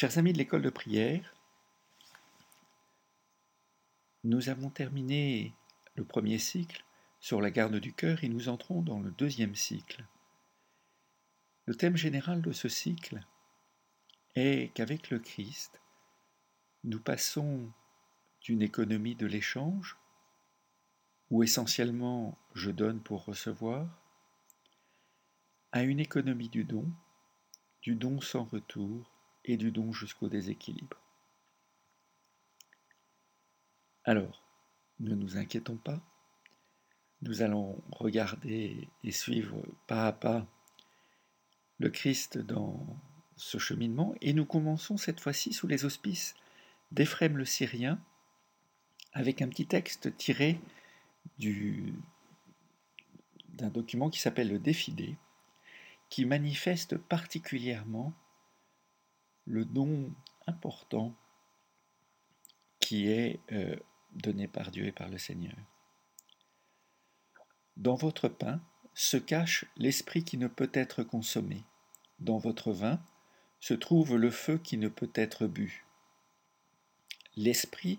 Chers amis de l'école de prière, nous avons terminé le premier cycle sur la garde du cœur et nous entrons dans le deuxième cycle. Le thème général de ce cycle est qu'avec le Christ, nous passons d'une économie de l'échange, où essentiellement je donne pour recevoir, à une économie du don, du don sans retour et du don jusqu'au déséquilibre. Alors, ne nous inquiétons pas, nous allons regarder et suivre pas à pas le Christ dans ce cheminement et nous commençons cette fois-ci sous les auspices d'Éphrem le Syrien avec un petit texte tiré d'un document qui s'appelle le Défidé qui manifeste particulièrement le don important qui est euh, donné par Dieu et par le Seigneur. Dans votre pain se cache l'esprit qui ne peut être consommé. Dans votre vin se trouve le feu qui ne peut être bu. L'esprit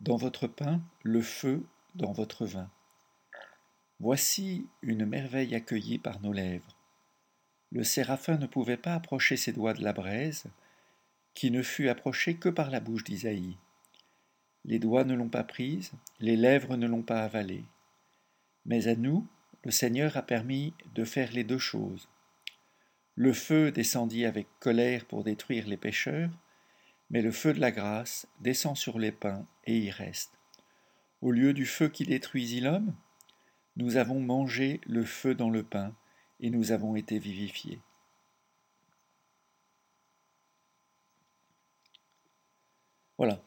dans votre pain, le feu dans votre vin. Voici une merveille accueillie par nos lèvres. Le séraphin ne pouvait pas approcher ses doigts de la braise, qui ne fut approchée que par la bouche d'Isaïe. Les doigts ne l'ont pas prise, les lèvres ne l'ont pas avalée. Mais à nous, le Seigneur a permis de faire les deux choses. Le feu descendit avec colère pour détruire les pécheurs, mais le feu de la grâce descend sur les pains et y reste. Au lieu du feu qui détruisit l'homme, nous avons mangé le feu dans le pain et nous avons été vivifiés. Voilà.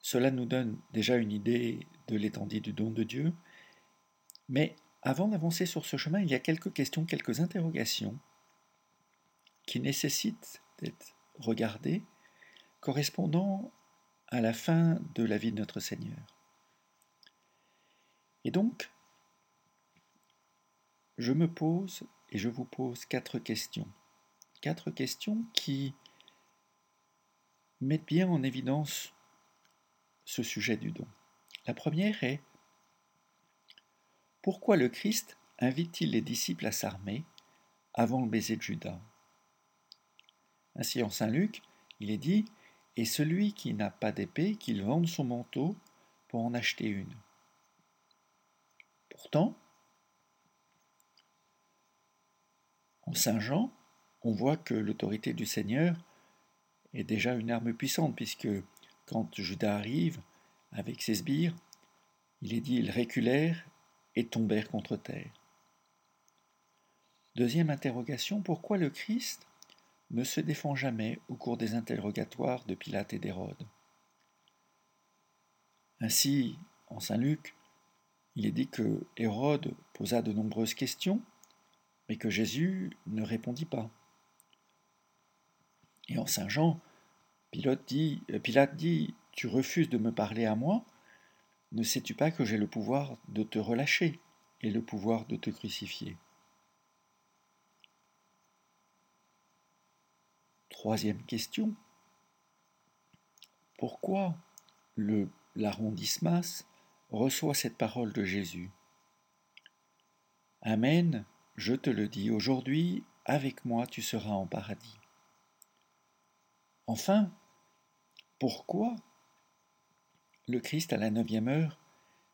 Cela nous donne déjà une idée de l'étendue du don de Dieu. Mais avant d'avancer sur ce chemin, il y a quelques questions, quelques interrogations qui nécessitent d'être regardées, correspondant à la fin de la vie de notre Seigneur. Et donc, je me pose et je vous pose quatre questions. Quatre questions qui mettent bien en évidence ce sujet du don. La première est pourquoi le Christ invite-t-il les disciples à s'armer avant le baiser de Judas? Ainsi en Saint Luc, il est dit Et celui qui n'a pas d'épée, qu'il vende son manteau pour en acheter une. Pourtant, en Saint Jean, on voit que l'autorité du Seigneur est déjà une arme puissante, puisque quand Judas arrive avec ses sbires, il est dit ils reculèrent et tombèrent contre terre. Deuxième interrogation, pourquoi le Christ ne se défend jamais au cours des interrogatoires de Pilate et d'Hérode? Ainsi, en Saint Luc, il est dit que Hérode posa de nombreuses questions, mais que Jésus ne répondit pas. Et en Saint Jean, Pilate dit, euh, Pilate dit Tu refuses de me parler à moi Ne sais-tu pas que j'ai le pouvoir de te relâcher et le pouvoir de te crucifier? Troisième question. Pourquoi le reçoit cette parole de Jésus? Amen, je te le dis, aujourd'hui, avec moi tu seras en paradis. Enfin, pourquoi le Christ à la neuvième heure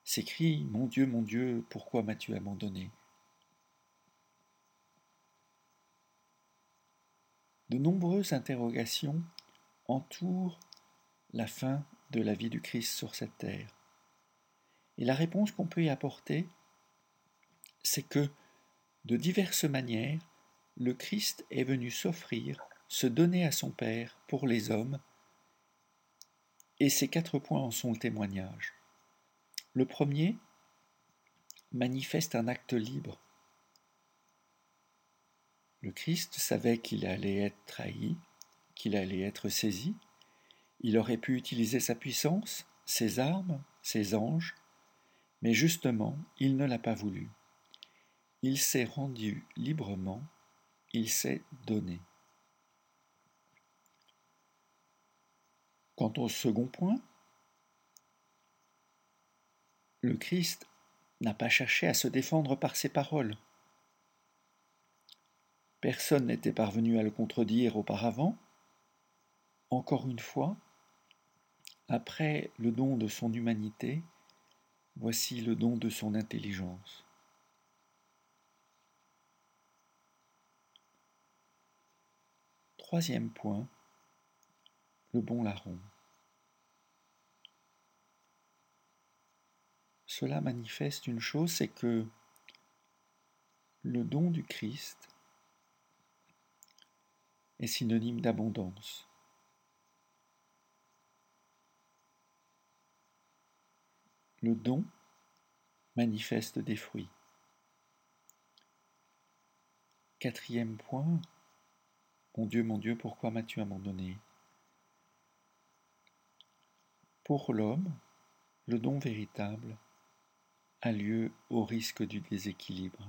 s'écrie Mon Dieu, mon Dieu, pourquoi m'as-tu abandonné? De nombreuses interrogations entourent la fin de la vie du Christ sur cette terre. Et la réponse qu'on peut y apporter, c'est que, de diverses manières, le Christ est venu s'offrir se donner à son Père pour les hommes, et ces quatre points en sont le témoignage. Le premier manifeste un acte libre. Le Christ savait qu'il allait être trahi, qu'il allait être saisi, il aurait pu utiliser sa puissance, ses armes, ses anges, mais justement, il ne l'a pas voulu. Il s'est rendu librement, il s'est donné. Quant au second point, le Christ n'a pas cherché à se défendre par ses paroles. Personne n'était parvenu à le contredire auparavant. Encore une fois, après le don de son humanité, voici le don de son intelligence. Troisième point, le bon larron. Cela manifeste une chose, c'est que le don du Christ est synonyme d'abondance. Le don manifeste des fruits. Quatrième point, mon Dieu, mon Dieu, pourquoi m'as-tu abandonné? Pour l'homme, le don véritable a lieu au risque du déséquilibre.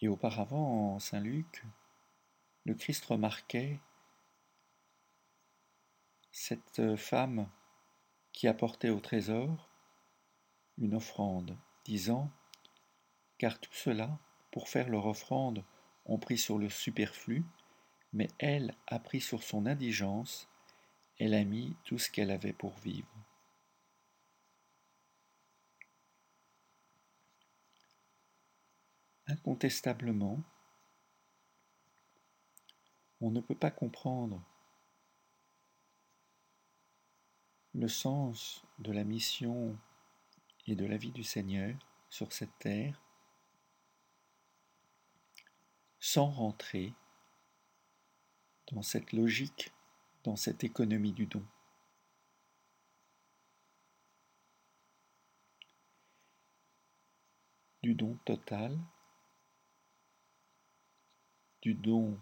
Et auparavant, en Saint Luc, le Christ remarquait cette femme qui apportait au trésor une offrande, disant Car tout cela, pour faire leur offrande, ont pris sur le superflu, mais elle a pris sur son indigence, elle a mis tout ce qu'elle avait pour vivre. Incontestablement, on ne peut pas comprendre le sens de la mission et de la vie du Seigneur sur cette terre sans rentrer dans cette logique, dans cette économie du don. Du don total du don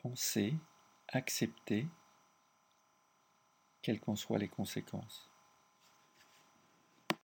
pensé, accepté, quelles qu'en soient les conséquences.